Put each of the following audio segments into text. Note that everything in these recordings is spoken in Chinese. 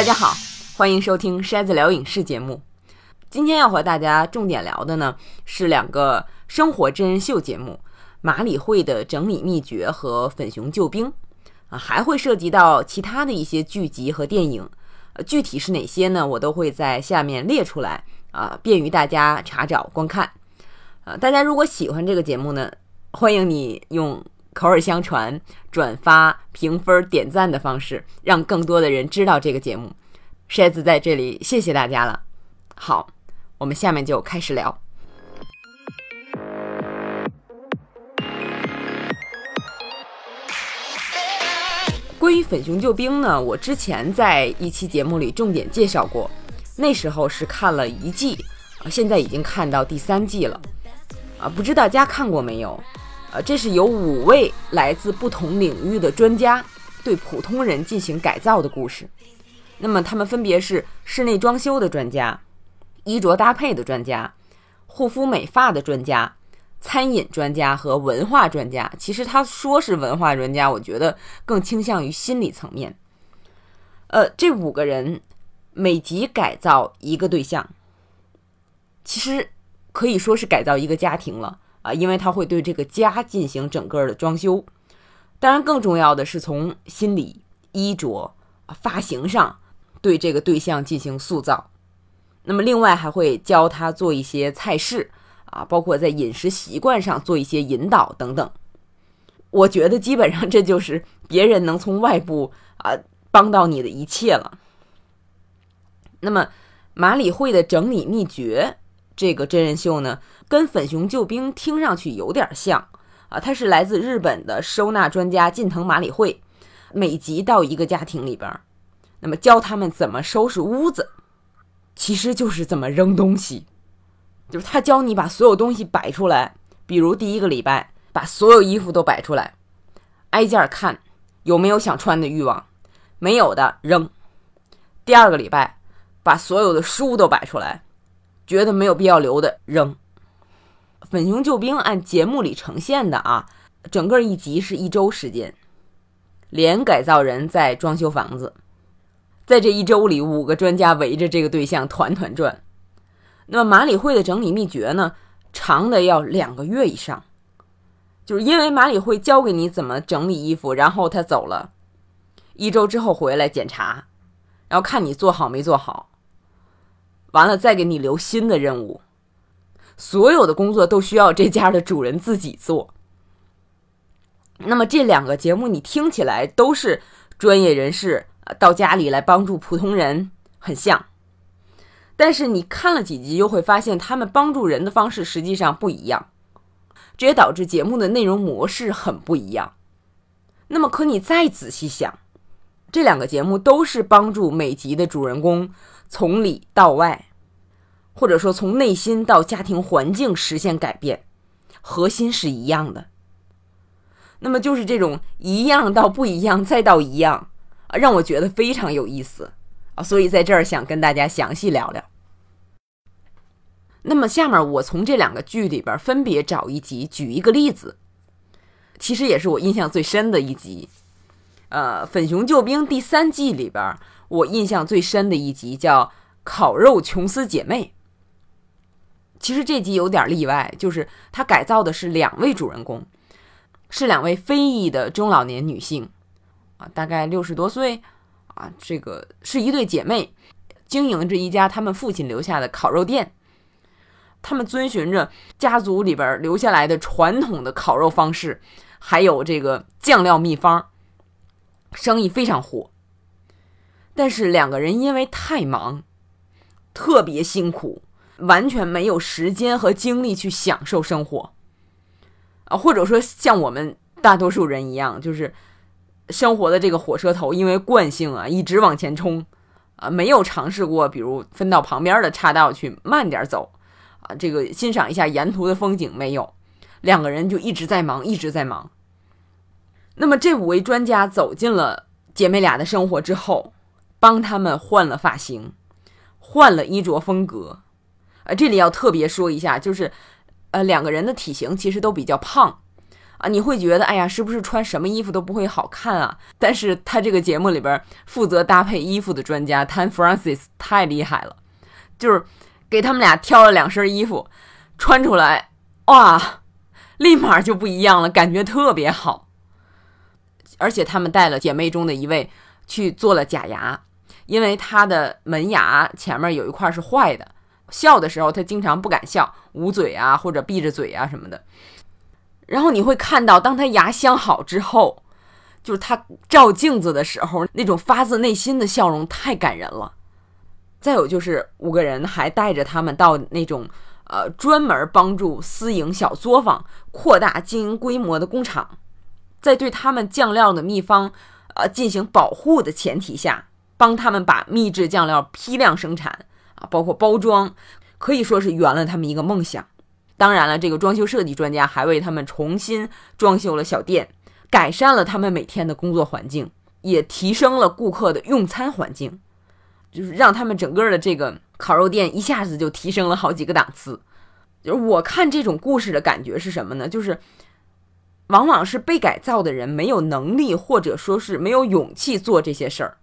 大家好，欢迎收听筛子聊影视节目。今天要和大家重点聊的呢是两个生活真人秀节目《马里会的整理秘诀》和《粉熊救兵》啊，还会涉及到其他的一些剧集和电影。呃，具体是哪些呢？我都会在下面列出来啊，便于大家查找观看。呃，大家如果喜欢这个节目呢，欢迎你用口耳相传、转发、评分、点赞的方式，让更多的人知道这个节目。筛子在这里谢谢大家了。好，我们下面就开始聊。关于粉熊救兵呢，我之前在一期节目里重点介绍过，那时候是看了一季，现在已经看到第三季了，啊，不知大家看过没有？呃，这是由五位来自不同领域的专家对普通人进行改造的故事。那么他们分别是室内装修的专家、衣着搭配的专家、护肤美发的专家。餐饮专家和文化专家，其实他说是文化专家，我觉得更倾向于心理层面。呃，这五个人每集改造一个对象，其实可以说是改造一个家庭了啊，因为他会对这个家进行整个的装修。当然，更重要的是从心理、衣着、发型上对这个对象进行塑造。那么，另外还会教他做一些菜式。啊，包括在饮食习惯上做一些引导等等，我觉得基本上这就是别人能从外部啊帮到你的一切了。那么马里会的整理秘诀这个真人秀呢，跟粉熊救兵听上去有点像啊，它是来自日本的收纳专家近藤麻里惠，每集到一个家庭里边，那么教他们怎么收拾屋子，其实就是怎么扔东西。就是他教你把所有东西摆出来，比如第一个礼拜把所有衣服都摆出来，挨件看有没有想穿的欲望，没有的扔。第二个礼拜把所有的书都摆出来，觉得没有必要留的扔。粉熊救兵按节目里呈现的啊，整个一集是一周时间，连改造人在装修房子，在这一周里，五个专家围着这个对象团团转。那么马里会的整理秘诀呢，长的要两个月以上，就是因为马里会教给你怎么整理衣服，然后他走了，一周之后回来检查，然后看你做好没做好，完了再给你留新的任务，所有的工作都需要这家的主人自己做。那么这两个节目你听起来都是专业人士到家里来帮助普通人，很像。但是你看了几集，就会发现他们帮助人的方式实际上不一样，这也导致节目的内容模式很不一样。那么，可你再仔细想，这两个节目都是帮助每集的主人公从里到外，或者说从内心到家庭环境实现改变，核心是一样的。那么，就是这种一样到不一样再到一样啊，让我觉得非常有意思啊，所以在这儿想跟大家详细聊聊。那么下面我从这两个剧里边分别找一集举一个例子，其实也是我印象最深的一集。呃，《粉熊救兵》第三季里边，我印象最深的一集叫《烤肉琼斯姐妹》。其实这集有点例外，就是它改造的是两位主人公，是两位非裔的中老年女性，啊，大概六十多岁，啊，这个是一对姐妹，经营着一家他们父亲留下的烤肉店。他们遵循着家族里边留下来的传统的烤肉方式，还有这个酱料秘方，生意非常火。但是两个人因为太忙，特别辛苦，完全没有时间和精力去享受生活。啊，或者说像我们大多数人一样，就是生活的这个火车头，因为惯性啊，一直往前冲，啊，没有尝试过，比如分到旁边的岔道去慢点走。啊，这个欣赏一下沿途的风景没有？两个人就一直在忙，一直在忙。那么这五位专家走进了姐妹俩的生活之后，帮他们换了发型，换了衣着风格。呃，这里要特别说一下，就是，呃，两个人的体型其实都比较胖，啊，你会觉得，哎呀，是不是穿什么衣服都不会好看啊？但是他这个节目里边负责搭配衣服的专家 Tan Francis 太厉害了，就是给他们俩挑了两身衣服，穿出来，哇，立马就不一样了，感觉特别好。而且他们带了姐妹中的一位去做了假牙，因为他的门牙前面有一块是坏的，笑的时候他经常不敢笑，捂嘴啊或者闭着嘴啊什么的。然后你会看到，当他牙镶好之后，就是他照镜子的时候，那种发自内心的笑容太感人了。再有就是五个人还带着他们到那种呃专门帮助私营小作坊扩大经营规模的工厂，在对他们酱料的秘方呃进行保护的前提下，帮他们把秘制酱料批量生产啊，包括包装，可以说是圆了他们一个梦想。当然了，这个装修设计专家还为他们重新装修了小店，改善了他们每天的工作环境，也提升了顾客的用餐环境，就是让他们整个的这个烤肉店一下子就提升了好几个档次。就是我看这种故事的感觉是什么呢？就是往往是被改造的人没有能力，或者说是没有勇气做这些事儿，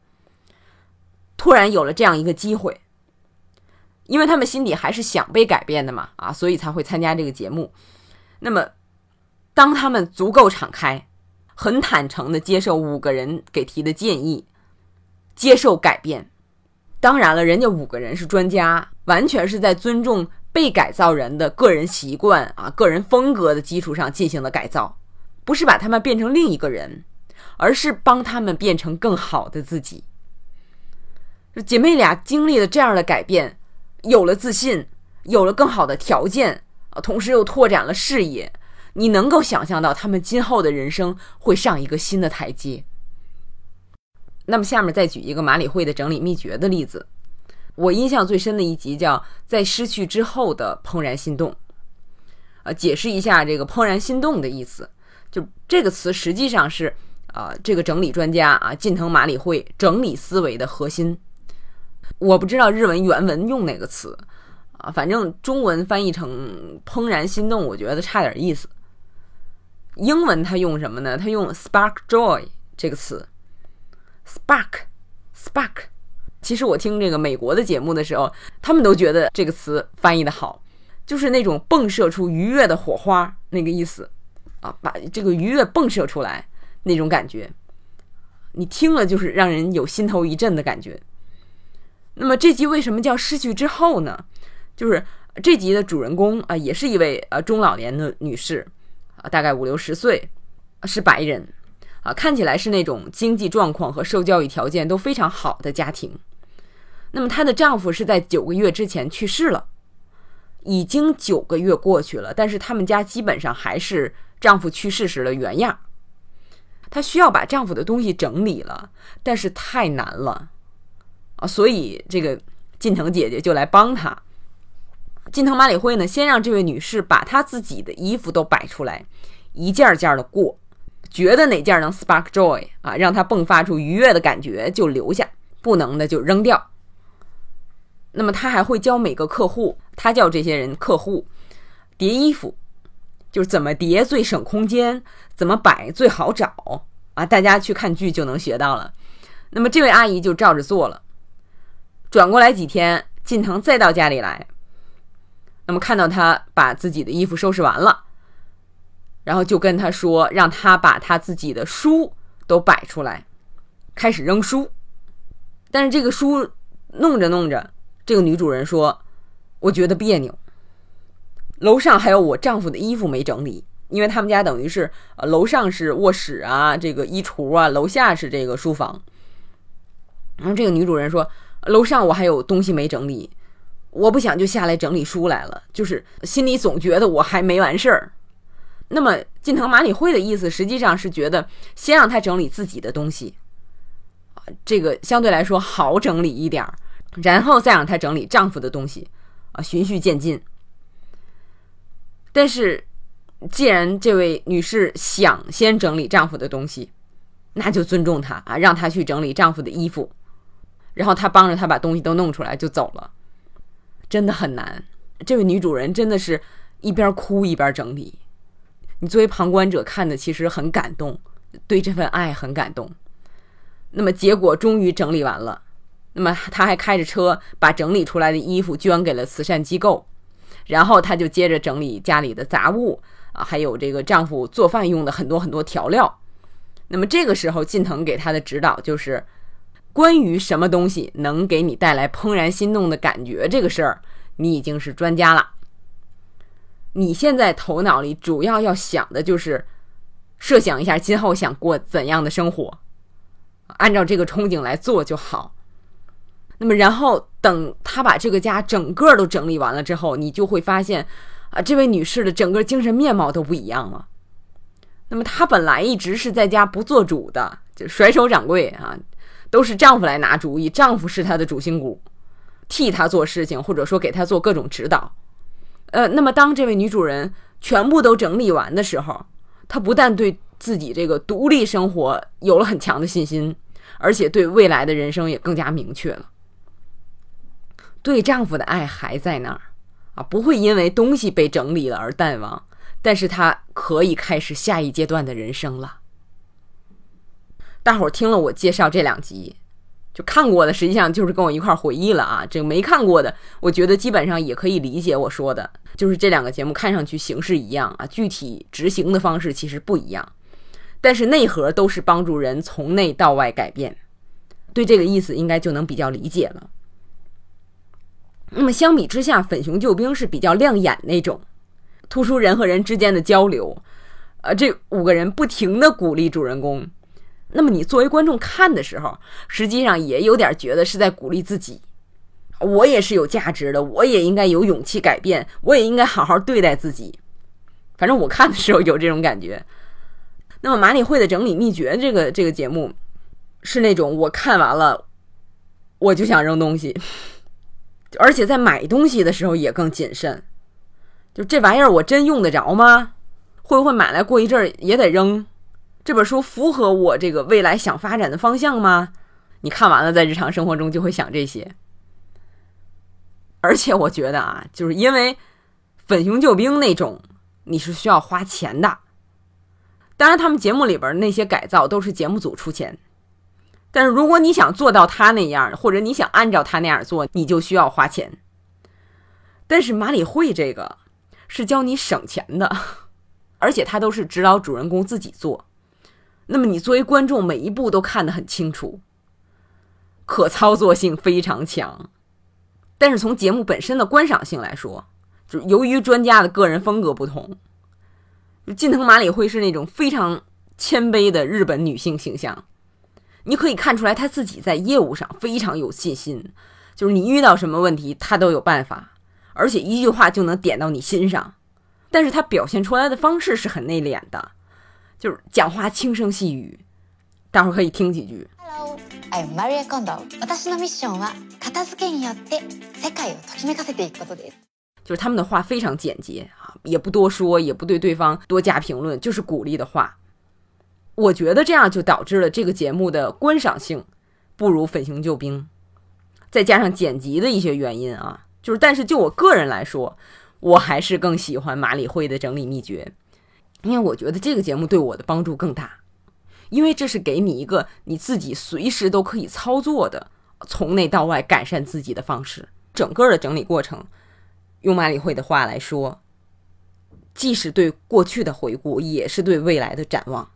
突然有了这样一个机会。因为他们心底还是想被改变的嘛，啊，所以才会参加这个节目。那么，当他们足够敞开，很坦诚的接受五个人给提的建议，接受改变。当然了，人家五个人是专家，完全是在尊重被改造人的个人习惯啊、个人风格的基础上进行的改造，不是把他们变成另一个人，而是帮他们变成更好的自己。姐妹俩经历了这样的改变。有了自信，有了更好的条件啊，同时又拓展了视野，你能够想象到他们今后的人生会上一个新的台阶。那么，下面再举一个马里会的整理秘诀的例子。我印象最深的一集叫《在失去之后的怦然心动》。呃，解释一下这个“怦然心动”的意思，就这个词实际上是啊，这个整理专家啊，近藤马里会整理思维的核心。我不知道日文原文用哪个词啊，反正中文翻译成“怦然心动”，我觉得差点意思。英文它用什么呢？它用 “spark joy” 这个词，“spark”，“spark”。其实我听这个美国的节目的时候，他们都觉得这个词翻译的好，就是那种迸射出愉悦的火花那个意思啊，把这个愉悦迸射出来那种感觉，你听了就是让人有心头一震的感觉。那么这集为什么叫失去之后呢？就是这集的主人公啊，也是一位呃中老年的女士啊，大概五六十岁，是白人啊，看起来是那种经济状况和受教育条件都非常好的家庭。那么她的丈夫是在九个月之前去世了，已经九个月过去了，但是他们家基本上还是丈夫去世时的原样。她需要把丈夫的东西整理了，但是太难了。啊，所以这个近藤姐姐就来帮她。近藤麻里惠呢，先让这位女士把她自己的衣服都摆出来，一件件的过，觉得哪件能 spark joy 啊，让她迸发出愉悦的感觉就留下，不能的就扔掉。那么他还会教每个客户，他叫这些人客户叠衣服，就是怎么叠最省空间，怎么摆最好找啊，大家去看剧就能学到了。那么这位阿姨就照着做了。转过来几天，近藤再到家里来，那么看到他把自己的衣服收拾完了，然后就跟他说，让他把他自己的书都摆出来，开始扔书。但是这个书弄着弄着，这个女主人说：“我觉得别扭。楼上还有我丈夫的衣服没整理，因为他们家等于是呃，楼上是卧室啊，这个衣橱啊，楼下是这个书房。”然后这个女主人说。楼上我还有东西没整理，我不想就下来整理书来了，就是心里总觉得我还没完事儿。那么近藤麻里惠的意思实际上是觉得先让他整理自己的东西，啊，这个相对来说好整理一点儿，然后再让他整理丈夫的东西，啊，循序渐进。但是既然这位女士想先整理丈夫的东西，那就尊重她啊，让她去整理丈夫的衣服。然后他帮着他把东西都弄出来就走了，真的很难。这位女主人真的是一边哭一边整理，你作为旁观者看的其实很感动，对这份爱很感动。那么结果终于整理完了，那么他还开着车把整理出来的衣服捐给了慈善机构，然后他就接着整理家里的杂物啊，还有这个丈夫做饭用的很多很多调料。那么这个时候，近藤给他的指导就是，关于什么东西能给你带来怦然心动的感觉这个事儿，你已经是专家了。你现在头脑里主要要想的就是，设想一下今后想过怎样的生活，按照这个憧憬来做就好。那么，然后等他把这个家整个都整理完了之后，你就会发现，啊，这位女士的整个精神面貌都不一样了。那么她本来一直是在家不做主的，就甩手掌柜啊，都是丈夫来拿主意，丈夫是她的主心骨，替她做事情，或者说给她做各种指导。呃，那么当这位女主人全部都整理完的时候，她不但对自己这个独立生活有了很强的信心，而且对未来的人生也更加明确了。对丈夫的爱还在那儿啊，不会因为东西被整理了而淡忘。但是她可以开始下一阶段的人生了。大伙儿听了我介绍这两集，就看过的，实际上就是跟我一块儿回忆了啊。这个没看过的，我觉得基本上也可以理解我说的，就是这两个节目看上去形式一样啊，具体执行的方式其实不一样，但是内核都是帮助人从内到外改变。对这个意思应该就能比较理解了。那么相比之下，粉熊救兵是比较亮眼那种。突出人和人之间的交流，呃，这五个人不停的鼓励主人公，那么你作为观众看的时候，实际上也有点觉得是在鼓励自己，我也是有价值的，我也应该有勇气改变，我也应该好好对待自己。反正我看的时候有这种感觉。那么马里会的整理秘诀这个这个节目，是那种我看完了，我就想扔东西，而且在买东西的时候也更谨慎。就这玩意儿，我真用得着吗？会不会买来过一阵儿也得扔？这本书符合我这个未来想发展的方向吗？你看完了，在日常生活中就会想这些。而且我觉得啊，就是因为粉熊救兵那种，你是需要花钱的。当然，他们节目里边那些改造都是节目组出钱。但是如果你想做到他那样，或者你想按照他那样做，你就需要花钱。但是马里会这个。是教你省钱的，而且他都是指导主人公自己做。那么你作为观众，每一步都看得很清楚，可操作性非常强。但是从节目本身的观赏性来说，就由于专家的个人风格不同，就近藤麻里惠是那种非常谦卑的日本女性形象。你可以看出来，她自己在业务上非常有信心，就是你遇到什么问题，她都有办法。而且一句话就能点到你心上，但是她表现出来的方式是很内敛的，就是讲话轻声细语。待会儿可以听几句。Hello, I'm Maria Kondo. 私のミッションは片付けによって世界をときめかせていくことです。就是他们的话非常简洁啊，也不多说，也不对对方多加评论，就是鼓励的话。我觉得这样就导致了这个节目的观赏性不如《粉熊救兵》，再加上剪辑的一些原因啊。就是，但是就我个人来说，我还是更喜欢马里会的整理秘诀， 因为我觉得这个节目对我的帮助更大，因为这是给你一个你自己随时都可以操作的，从内到外改善自己的方式。整个的整理过程，用马里会的话来说，既是对过去的回顾，也是对未来的展望。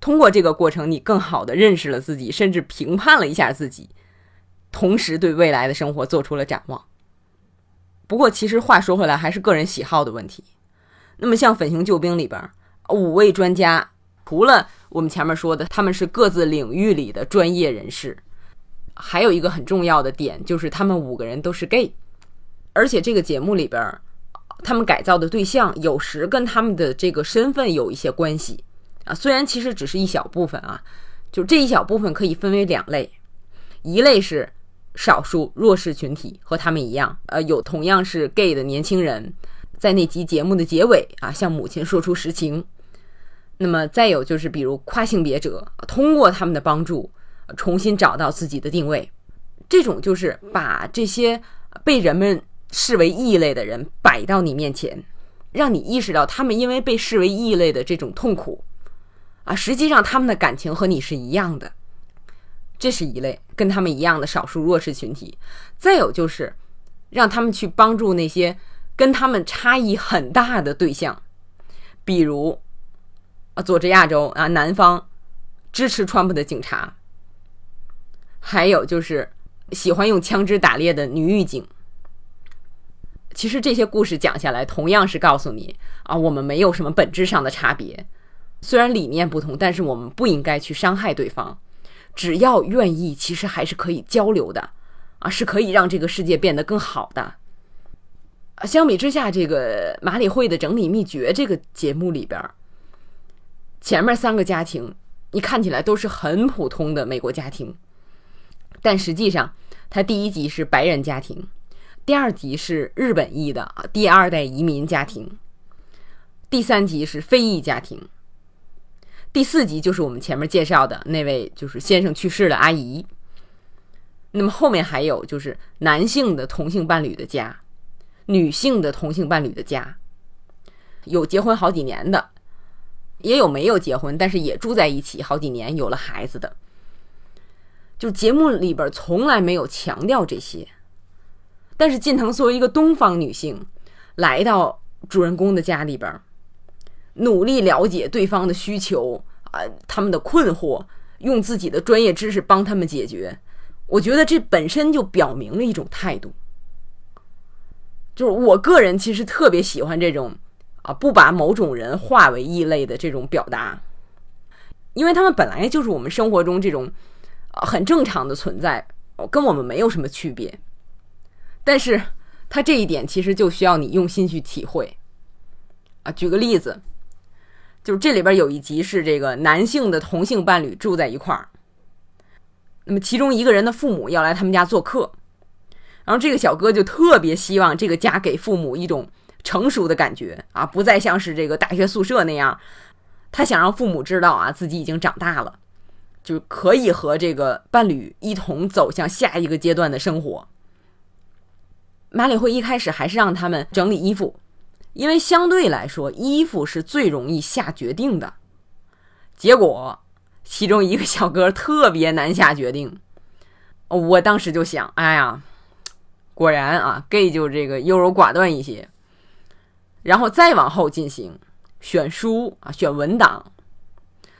通过这个过程，你更好的认识了自己，甚至评判了一下自己。同时对未来的生活做出了展望。不过，其实话说回来，还是个人喜好的问题。那么，像《粉熊救兵》里边五位专家，除了我们前面说的他们是各自领域里的专业人士，还有一个很重要的点就是他们五个人都是 gay。而且，这个节目里边，他们改造的对象有时跟他们的这个身份有一些关系啊。虽然其实只是一小部分啊，就这一小部分可以分为两类，一类是。少数弱势群体和他们一样，呃，有同样是 gay 的年轻人，在那集节目的结尾啊，向母亲说出实情。那么再有就是，比如跨性别者，通过他们的帮助，重新找到自己的定位。这种就是把这些被人们视为异类的人摆到你面前，让你意识到他们因为被视为异类的这种痛苦啊，实际上他们的感情和你是一样的。这是一类跟他们一样的少数弱势群体。再有就是让他们去帮助那些跟他们差异很大的对象，比如啊，佐治亚州啊，南方支持川普的警察，还有就是喜欢用枪支打猎的女狱警。其实这些故事讲下来，同样是告诉你啊，我们没有什么本质上的差别，虽然理念不同，但是我们不应该去伤害对方。只要愿意，其实还是可以交流的啊，是可以让这个世界变得更好的。相比之下，这个马里会的整理秘诀这个节目里边，前面三个家庭你看起来都是很普通的美国家庭，但实际上，它第一集是白人家庭。第二集是日本裔的，第二代移民家庭。第三集是非裔家庭。第四集就是我们前面介绍的那位，就是先生去世的阿姨。那么后面还有就是男性的同性伴侣的家，女性的同性伴侣的家，有结婚好几年的，也有没有结婚但是也住在一起好几年有了孩子的。就节目里边从来没有强调这些。但是近藤作为一个东方女性，来到主人公的家里边，努力了解对方的需求啊，他们的困惑，用自己的专业知识帮他们解决。我觉得这本身就表明了一种态度，就是我个人其实特别喜欢这种啊，不把某种人化为异类的这种表达，因为他们本来就是我们生活中这种啊很正常的存在，跟我们没有什么区别。但是，他这一点其实就需要你用心去体会，啊，举个例子，就是这里边有一集是这个男性的同性伴侣住在一块儿，那么其中一个人的父母要来他们家做客，然后这个小哥就特别希望这个家给父母一种成熟的感觉啊，不再像是这个大学宿舍那样，他想让父母知道啊自己已经长大了，就可以和这个伴侣一同走向下一个阶段的生活。马里会一开始还是让他们整理衣服，因为相对来说，衣服是最容易下决定的。结果，其中一个小哥特别难下决定。我当时就想，哎呀，果然啊，gay 就这个优柔寡断一些。然后再往后进行选书啊，选文档。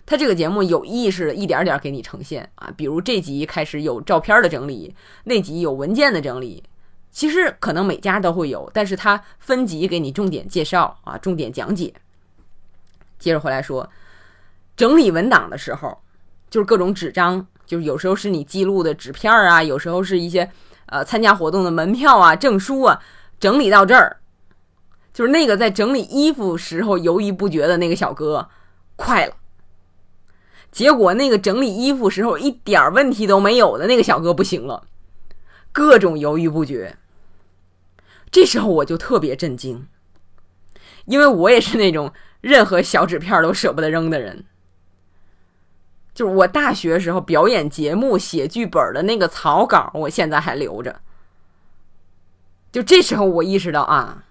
他这个节目有意识的一点点给你呈现啊，比如这集开始有照片的整理，那集有文件的整理。其实可能每家都会有，但是它分级给你重点介绍啊，重点讲解。接着回来说，整理文档的时候，就是各种纸张，就是有时候是你记录的纸片啊，有时候是一些呃参加活动的门票啊、证书啊。整理到这儿，就是那个在整理衣服时候犹豫不决的那个小哥，快了。结果那个整理衣服时候一点问题都没有的那个小哥不行了，各种犹豫不决。这时候我就特别震惊，因为我也是那种任何小纸片都舍不得扔的人。就是我大学时候表演节目写剧本的那个草稿，我现在还留着。就这时候我意识到啊，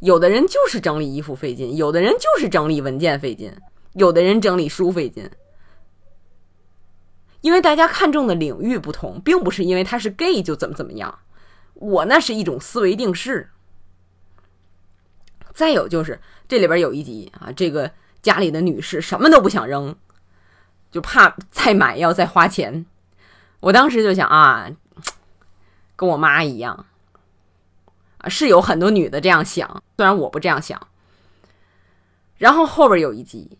有的人就是整理衣服费劲，有的人就是整理文件费劲，有的人整理书费劲，因为大家看重的领域不同，并不是因为他是 gay 就怎么怎么样。我那是一种思维定式。再有就是这里边有一集啊，这个家里的女士什么都不想扔，就怕再买要再花钱。我当时就想啊，跟我妈一样啊，是有很多女的这样想，虽然我不这样想。然后后边有一集，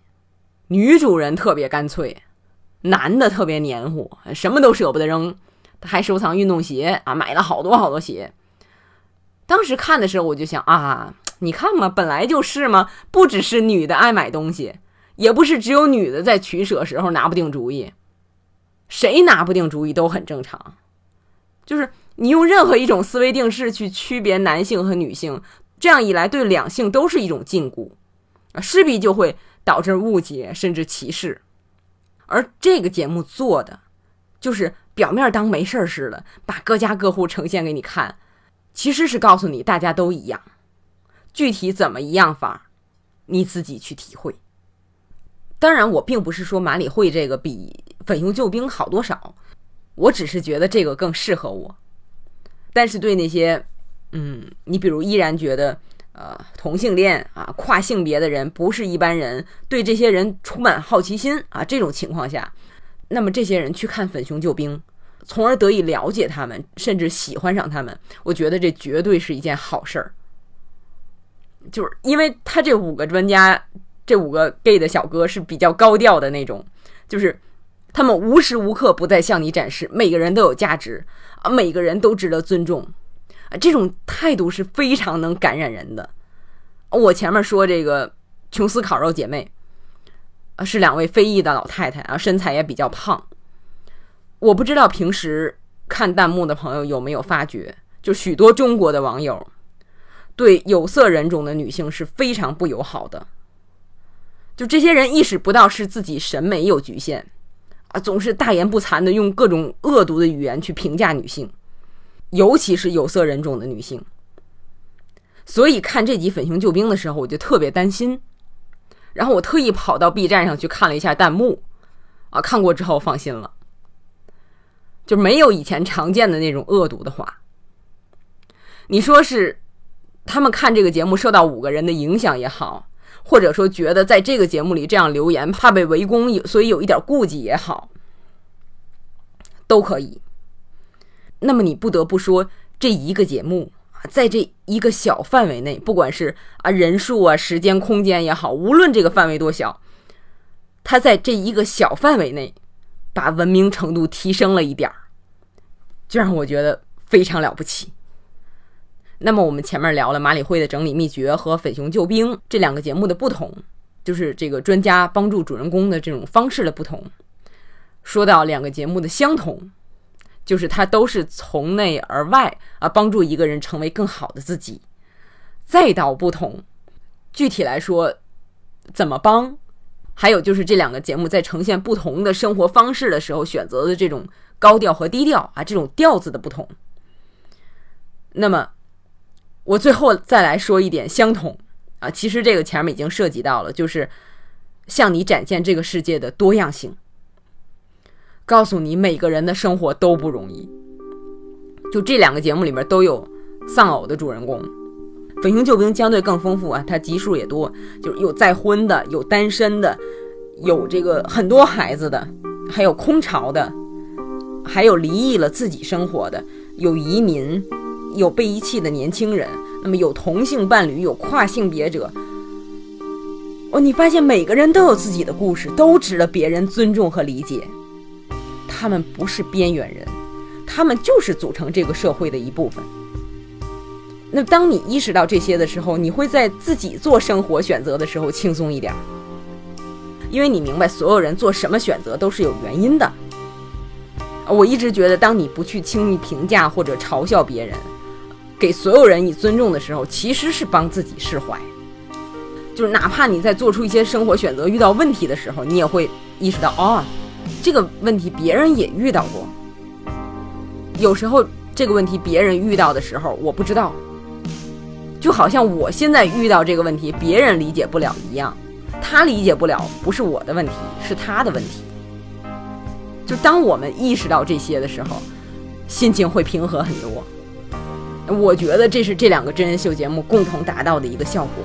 女主人特别干脆，男的特别黏糊，什么都舍不得扔。还收藏运动鞋啊，买了好多好多鞋。当时看的时候，我就想啊，你看嘛，本来就是嘛，不只是女的爱买东西，也不是只有女的在取舍时候拿不定主意，谁拿不定主意都很正常。就是你用任何一种思维定式去区别男性和女性，这样一来对两性都是一种禁锢啊，势必就会导致误解甚至歧视。而这个节目做的就是。表面当没事儿似的，把各家各户呈现给你看，其实是告诉你大家都一样，具体怎么一样法，你自己去体会。当然，我并不是说马里会这个比粉熊救兵好多少，我只是觉得这个更适合我。但是对那些，嗯，你比如依然觉得，呃，同性恋啊、跨性别的人不是一般人，对这些人充满好奇心啊，这种情况下，那么这些人去看粉熊救兵，从而得以了解他们，甚至喜欢上他们，我觉得这绝对是一件好事儿。就是因为他这五个专家，这五个 gay 的小哥是比较高调的那种，就是他们无时无刻不在向你展示，每个人都有价值。啊，每个人都值得尊重，啊，这种态度是非常能感染人的。我前面说这个琼斯烤肉姐妹，啊，是两位非裔的老太太啊，身材也比较胖。我不知道平时看弹幕的朋友有没有发觉，就许多中国的网友对有色人种的女性是非常不友好的。就这些人意识不到是自己审美有局限。啊，总是大言不惭的用各种恶毒的语言去评价女性，尤其是有色人种的女性。所以看这集《粉熊救兵》的时候，我就特别担心。然后我特意跑到 B 站上去看了一下弹幕，啊，看过之后放心了，就没有以前常见的那种恶毒的话。你说是他们看这个节目受到五个人的影响也好。或者说，觉得在这个节目里这样留言怕被围攻，所以有一点顾忌也好，都可以。那么你不得不说，这一个节目在这一个小范围内，不管是啊人数啊、时间、空间也好，无论这个范围多小，它在这一个小范围内把文明程度提升了一点儿，就让我觉得非常了不起。那么我们前面聊了马里会的整理秘诀和粉熊救兵这两个节目的不同，就是这个专家帮助主人公的这种方式的不同。说到两个节目的相同，就是它都是从内而外啊，帮助一个人成为更好的自己。再到不同，具体来说怎么帮，还有就是这两个节目在呈现不同的生活方式的时候选择的这种高调和低调啊，这种调子的不同。那么。我最后再来说一点相同啊，其实这个前面已经涉及到了，就是向你展现这个世界的多样性，告诉你每个人的生活都不容易。就这两个节目里面都有丧偶的主人公，《粉雄救兵》相对更丰富啊，它集数也多，就是有再婚的，有单身的，有这个很多孩子的，还有空巢的，还有离异了自己生活的，有移民。有被遗弃的年轻人，那么有同性伴侣，有跨性别者。哦，你发现每个人都有自己的故事，都值得别人尊重和理解。他们不是边缘人，他们就是组成这个社会的一部分。那当你意识到这些的时候，你会在自己做生活选择的时候轻松一点，因为你明白所有人做什么选择都是有原因的。我一直觉得，当你不去轻易评价或者嘲笑别人。给所有人以尊重的时候，其实是帮自己释怀。就是哪怕你在做出一些生活选择遇到问题的时候，你也会意识到，哦，这个问题别人也遇到过。有时候这个问题别人遇到的时候，我不知道，就好像我现在遇到这个问题，别人理解不了一样。他理解不了，不是我的问题，是他的问题。就当我们意识到这些的时候，心情会平和很多。我觉得这是这两个真人秀节目共同达到的一个效果。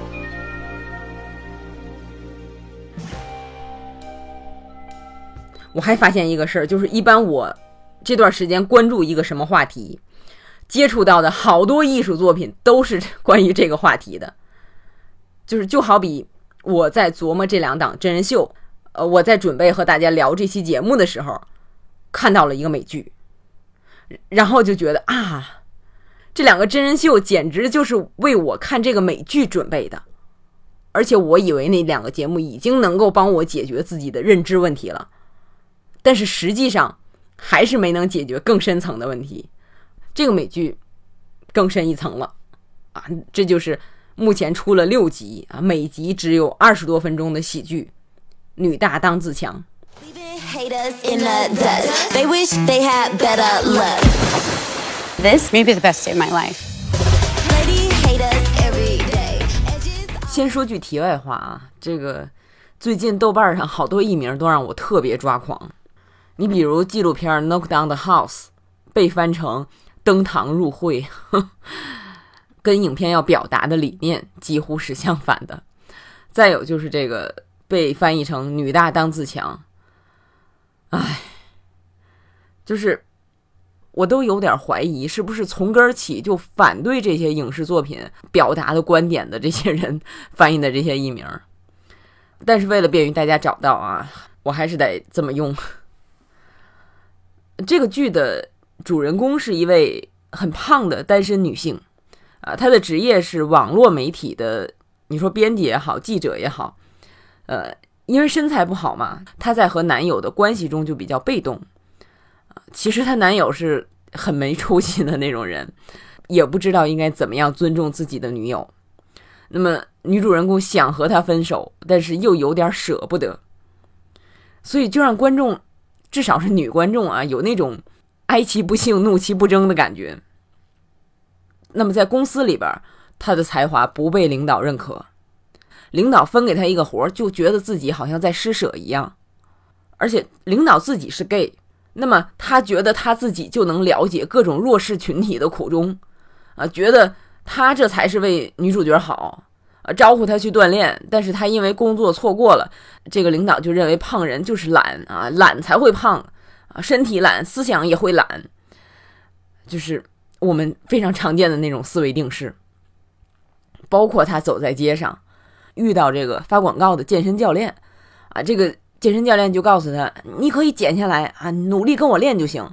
我还发现一个事儿，就是一般我这段时间关注一个什么话题，接触到的好多艺术作品都是关于这个话题的。就是就好比我在琢磨这两档真人秀，呃，我在准备和大家聊这期节目的时候，看到了一个美剧，然后就觉得啊。这两个真人秀简直就是为我看这个美剧准备的，而且我以为那两个节目已经能够帮我解决自己的认知问题了，但是实际上还是没能解决更深层的问题。这个美剧更深一层了啊！这就是目前出了六集啊，每集只有二十多分钟的喜剧《女大当自强》。This may be the best day of my life. 先说句题外话啊，这个最近豆瓣上好多艺名都让我特别抓狂。你比如纪录片《Knock Down the House》被翻成“登堂入会”，跟影片要表达的理念几乎是相反的。再有就是这个被翻译成“女大当自强”，唉，就是我都有点怀疑，是不是从根儿起就反对这些影视作品表达的观点的这些人 翻译的这些译名。但是为了便于大家找到啊，我还是得这么用。这个剧的主人公是一位很胖的单身女性，啊，她的职业是网络媒体的，你说编辑也好，记者也好，呃，因为身材不好嘛，她在和男友的关系中就比较被动，其实她男友是很没出息的那种人，也不知道应该怎么样尊重自己的女友，那么女主人公想和他分手，但是又有点舍不得，所以就让观众。至少是女观众啊，有那种哀其不幸，怒其不争的感觉。那么在公司里边，他的才华不被领导认可，领导分给他一个活，就觉得自己好像在施舍一样。而且领导自己是 gay，那么他觉得他自己就能了解各种弱势群体的苦衷，啊，觉得他这才是为女主角好。啊招呼他去锻炼，但是他因为工作错过了，这个领导就认为胖人就是懒啊，懒才会胖啊，身体懒，思想也会懒，就是我们非常常见的那种思维定式。包括他走在街上，遇到这个发广告的健身教练啊，这个健身教练就告诉他，你可以减下来啊，努力跟我练就行，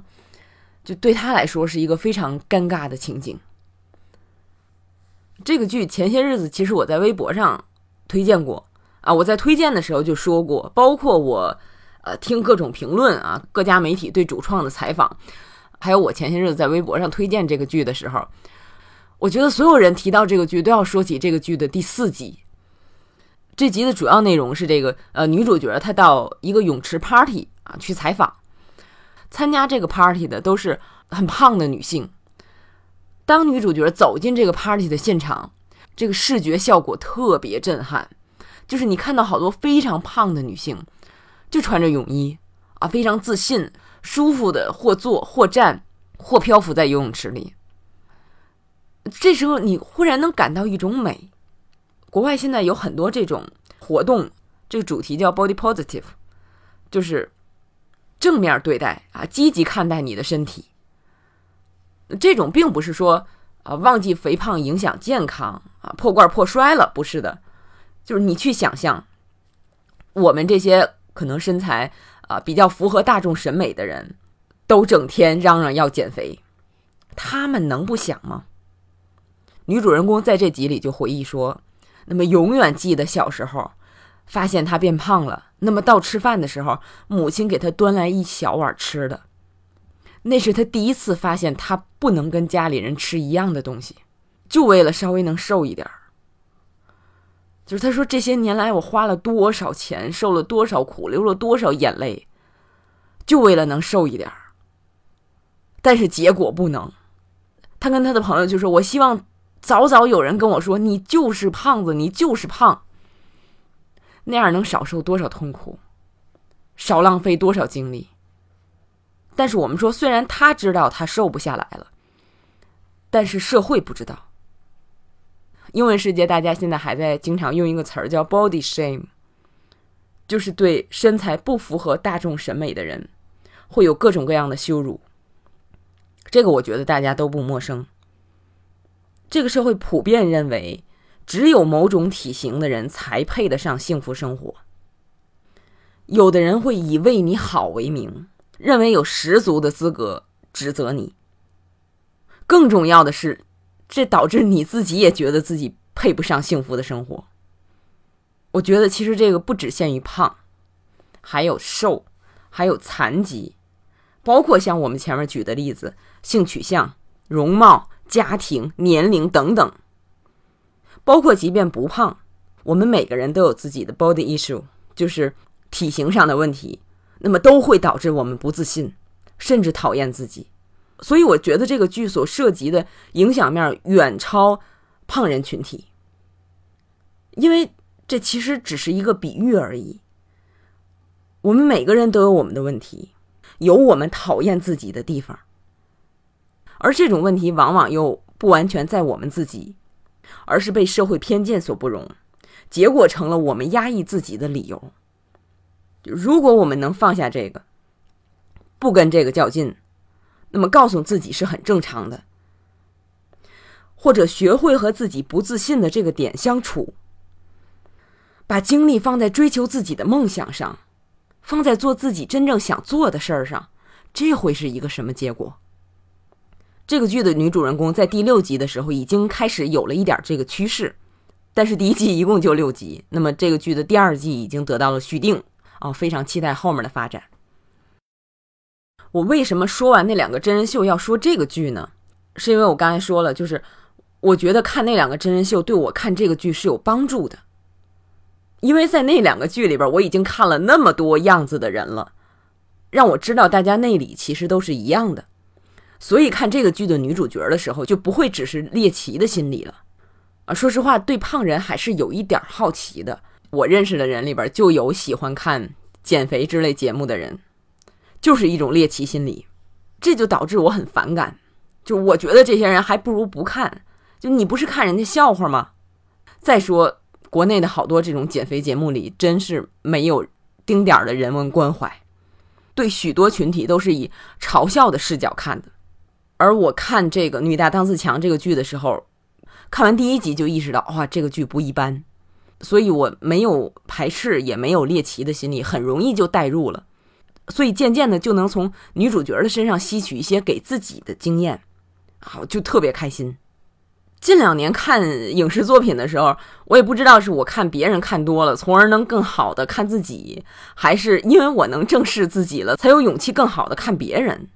就对他来说是一个非常尴尬的情景。这个剧前些日子其实我在微博上推荐过啊，我在推荐的时候就说过，包括我呃听各种评论啊，各家媒体对主创的采访，还有我前些日子在微博上推荐这个剧的时候，我觉得所有人提到这个剧都要说起这个剧的第四集。这集的主要内容是这个呃女主角她到一个泳池 party 啊去采访，参加这个 party 的都是很胖的女性。当女主角走进这个 party 的现场，这个视觉效果特别震撼，就是你看到好多非常胖的女性，就穿着泳衣啊，非常自信、舒服的或坐或站或漂浮在游泳池里。这时候你忽然能感到一种美。国外现在有很多这种活动，这个主题叫 body positive，就是正面对待啊，积极看待你的身体。这种并不是说啊忘记肥胖影响健康啊破罐破摔了，不是的，就是你去想象，我们这些可能身材啊比较符合大众审美的人，都整天嚷嚷要减肥，他们能不想吗？女主人公在这集里就回忆说，那么永远记得小时候，发现他变胖了，那么到吃饭的时候，母亲给他端来一小碗吃的。那是他第一次发现，他不能跟家里人吃一样的东西，就为了稍微能瘦一点儿。就是他说，这些年来我花了多少钱，受了多少苦，流了多少眼泪，就为了能瘦一点儿。但是结果不能。他跟他的朋友就说：“我希望早早有人跟我说，你就是胖子，你就是胖。那样能少受多少痛苦，少浪费多少精力。”但是我们说，虽然他知道他瘦不下来了，但是社会不知道。英文世界，大家现在还在经常用一个词儿叫 “body shame”，就是对身材不符合大众审美的人，会有各种各样的羞辱。这个我觉得大家都不陌生。这个社会普遍认为，只有某种体型的人才配得上幸福生活。有的人会以为你好为名。认为有十足的资格指责你。更重要的是，这导致你自己也觉得自己配不上幸福的生活。我觉得其实这个不只限于胖，还有瘦，还有残疾，包括像我们前面举的例子，性取向、容貌、家庭、年龄等等。包括即便不胖，我们每个人都有自己的 body issue，就是体型上的问题。那么都会导致我们不自信，甚至讨厌自己。所以我觉得这个剧所涉及的影响面远超胖人群体。因为这其实只是一个比喻而已。我们每个人都有我们的问题，有我们讨厌自己的地方，而这种问题往往又不完全在我们自己，而是被社会偏见所不容，结果成了我们压抑自己的理由。如果我们能放下这个，不跟这个较劲，那么告诉自己是很正常的，或者学会和自己不自信的这个点相处，把精力放在追求自己的梦想上。放在做自己真正想做的事儿上，这会是一个什么结果？这个剧的女主人公在第六集的时候已经开始有了一点这个趋势，但是第一季一共就六集，那么这个剧的第二季已经得到了续订啊，非常期待后面的发展。我为什么说完那两个真人秀要说这个剧呢？是因为我刚才说了，就是我觉得看那两个真人秀对我看这个剧是有帮助的。因为在那两个剧里边，我已经看了那么多样子的人了，让我知道大家内里其实都是一样的，所以看这个剧的女主角的时候，就不会只是猎奇的心理了。啊，说实话，对胖人还是有一点好奇的。我认识的人里边就有喜欢看减肥之类节目的人，就是一种猎奇心理，这就导致我很反感。就我觉得这些人还不如不看，就你不是看人家笑话吗？再说。国内的好多这种减肥节目里，真是没有丁点儿的人文关怀，对许多群体都是以嘲笑的视角看的。而我看这个《女大当自强》这个剧的时候，看完第一集就意识到，哇，这个剧不一般，所以我没有排斥，也没有猎奇的心理，很容易就代入了，所以渐渐的就能从女主角的身上吸取一些给自己的经验，好，就特别开心。近两年看影视作品的时候，我也不知道是我看别人看多了，从而能更好的看自己，还是因为我能正视自己了，才有勇气更好的看别人。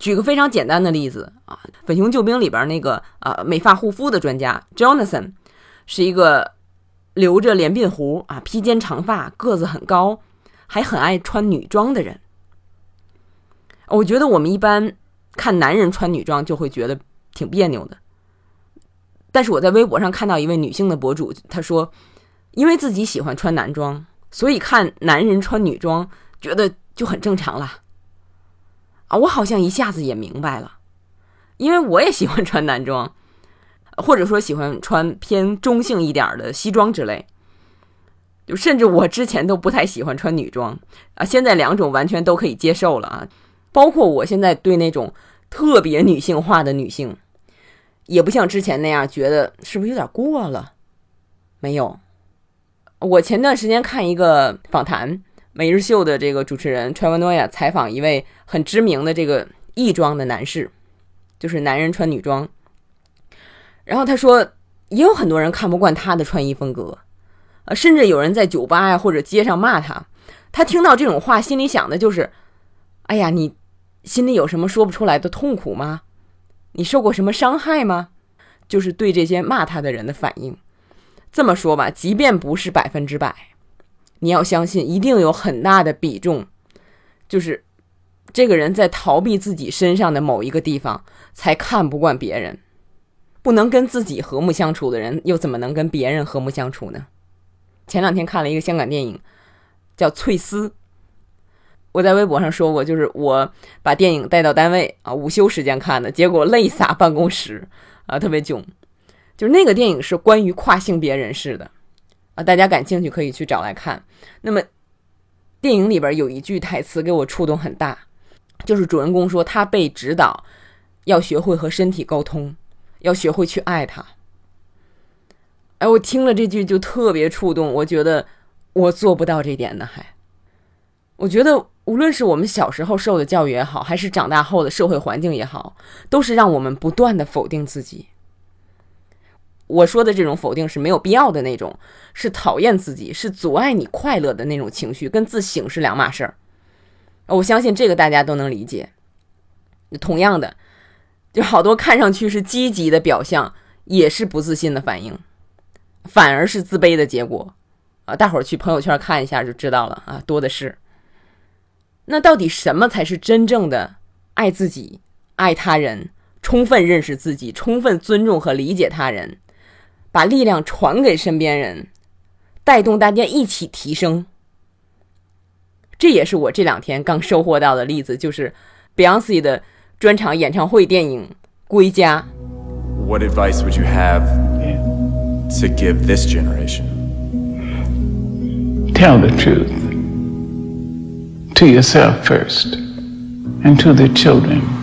举个非常简单的例子啊，《粉熊救兵》里边那个呃美发护肤的专家 Jonathan，是一个留着连鬓胡啊、披肩长发、个子很高，还很爱穿女装的人。我觉得我们一般看男人穿女装就会觉得挺别扭的。但是我在微博上看到一位女性的博主，她说，因为自己喜欢穿男装，所以看男人穿女装觉得就很正常了。啊，我好像一下子也明白了，因为我也喜欢穿男装，或者说喜欢穿偏中性一点的西装之类。就甚至我之前都不太喜欢穿女装啊，现在两种完全都可以接受了啊。包括我现在对那种特别女性化的女性。也不像之前那样觉得是不是有点过了？没有，我前段时间看一个访谈，每日秀的这个主持人 Trevor Noah 采访一位很知名的这个异装的男士，就是男人穿女装。然后他说，也有很多人看不惯他的穿衣风格，呃，甚至有人在酒吧呀或者街上骂他。他听到这种话，心里想的就是：哎呀，你心里有什么说不出来的痛苦吗？你受过什么伤害吗？就是对这些骂他的人的反应。这么说吧，即便不是百分之百，你要相信，一定有很大的比重，就是这个人在逃避自己身上的某一个地方，才看不惯别人。不能跟自己和睦相处的人，又怎么能跟别人和睦相处呢？前两天看了一个香港电影，叫《翠丝》。我在微博上说过，就是我把电影带到单位啊，午休时间看的，结果泪洒办公室啊，特别囧。就是那个电影是关于跨性别人士的大家感兴趣可以去找来看。那么电影里边有一句台词给我触动很大，就是主人公说他被指导要学会和身体沟通，要学会去爱他。哎，我听了这句就特别触动，我觉得我做不到这点呢，还我觉得。无论是我们小时候受的教育也好，还是长大后的社会环境也好，都是让我们不断的否定自己。我说的这种否定是没有必要的那种，是讨厌自己，是阻碍你快乐的那种情绪，跟自省是两码事儿。我相信这个大家都能理解。同样的，就好多看上去是积极的表象，也是不自信的反应，反而是自卑的结果。啊，大伙儿去朋友圈看一下就知道了啊，多的是。那到底什么才是真正的爱自己、爱他人、充分认识自己、充分尊重和理解他人，把力量传给身边人，带动大家一起提升。这也是我这两天刚收获到的例子，就是 Beyonce 的专场演唱会电影《归家》。What advice would you have to give this generation? Tell the truth to yourself first and to the children.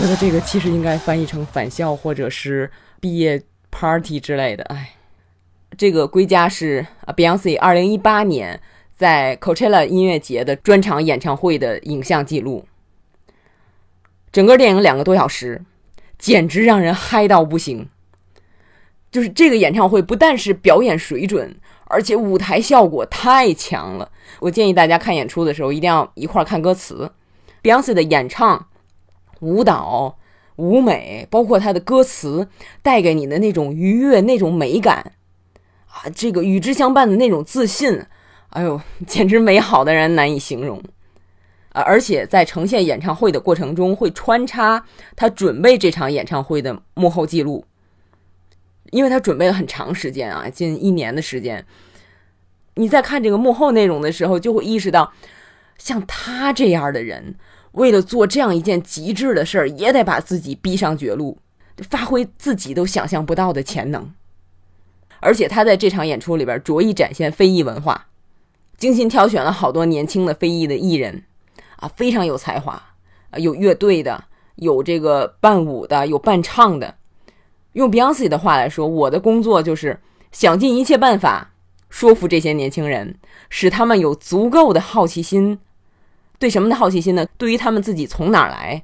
觉得这个其实应该翻译成返校或者是毕业 party 之类的。哎，这个归家是，Beyonce 二零一八年在 Coachella 音乐节的专场演唱会的影像记录。整个电影两个多小时，简直让人嗨到不行。就是这个演唱会不但是表演水准，而且舞台效果太强了。我建议大家看演出的时候一定要一块看歌词。Beyonce 的演唱。舞蹈、舞美，包括他的歌词，带给你的那种愉悦、那种美感，啊，这个与之相伴的那种自信，哎呦，简直美好的人难以形容。啊，而且在呈现演唱会的过程中，会穿插他准备这场演唱会的幕后记录，因为他准备了很长时间啊，近一年的时间。你在看这个幕后内容的时候，就会意识到，像他这样的人。为了做这样一件极致的事儿，也得把自己逼上绝路，发挥自己都想象不到的潜能。而且他在这场演出里边着意展现非裔文化，精心挑选了好多年轻的非裔的艺人，啊，非常有才华，啊，有乐队的，有这个伴舞的，有伴唱的。用 Beyonce 的话来说，我的工作就是想尽一切办法说服这些年轻人，使他们有足够的好奇心。对什么的好奇心呢？对于他们自己从哪儿来，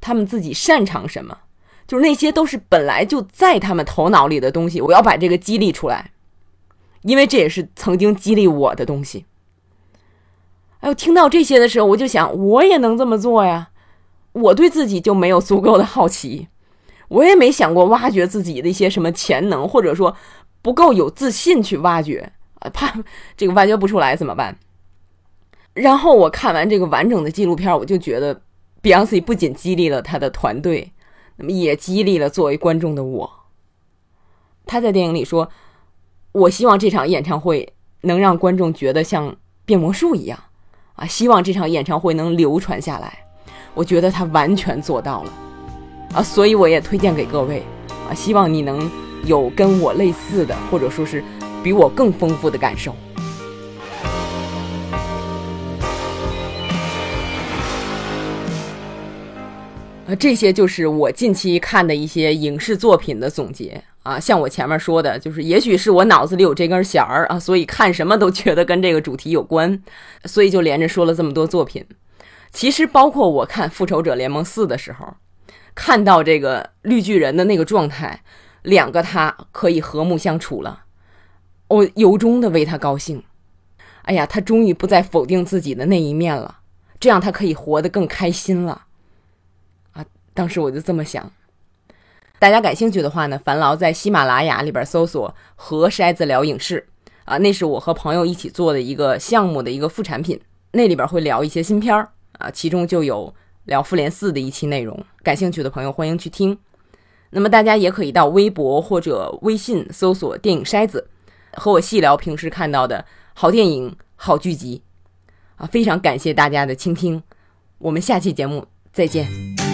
他们自己擅长什么，就是那些都是本来就在他们头脑里的东西。我要把这个激励出来，因为这也是曾经激励我的东西。哎，我听到这些的时候，我就想，我也能这么做呀。我对自己就没有足够的好奇，我也没想过挖掘自己的一些什么潜能，或者说不够有自信去挖掘啊，怕这个挖掘不出来怎么办？然后我看完这个完整的纪录片，我就觉得，Beyonce 不仅激励了他的团队，那么也激励了作为观众的我。他在电影里说：“我希望这场演唱会能让观众觉得像变魔术一样，啊，希望这场演唱会能流传下来。”我觉得他完全做到了，啊，所以我也推荐给各位，啊，希望你能有跟我类似的，或者说是比我更丰富的感受。啊，这些就是我近期看的一些影视作品的总结啊。像我前面说的，就是也许是我脑子里有这根弦儿啊，所以看什么都觉得跟这个主题有关，所以就连着说了这么多作品。其实包括我看《复仇者联盟四》的时候，看到这个绿巨人的那个状态，两个他可以和睦相处了，我由衷的为他高兴。哎呀，他终于不再否定自己的那一面了，这样他可以活得更开心了。当时我就这么想，大家感兴趣的话呢，烦劳在喜马拉雅里边搜索“和筛子聊影视”，啊，那是我和朋友一起做的一个项目的一个副产品，那里边会聊一些新片儿啊，其中就有聊《复联四》的一期内容，感兴趣的朋友欢迎去听。那么大家也可以到微博或者微信搜索“电影筛子”，和我细聊平时看到的好电影、好剧集，啊，非常感谢大家的倾听，我们下期节目再见。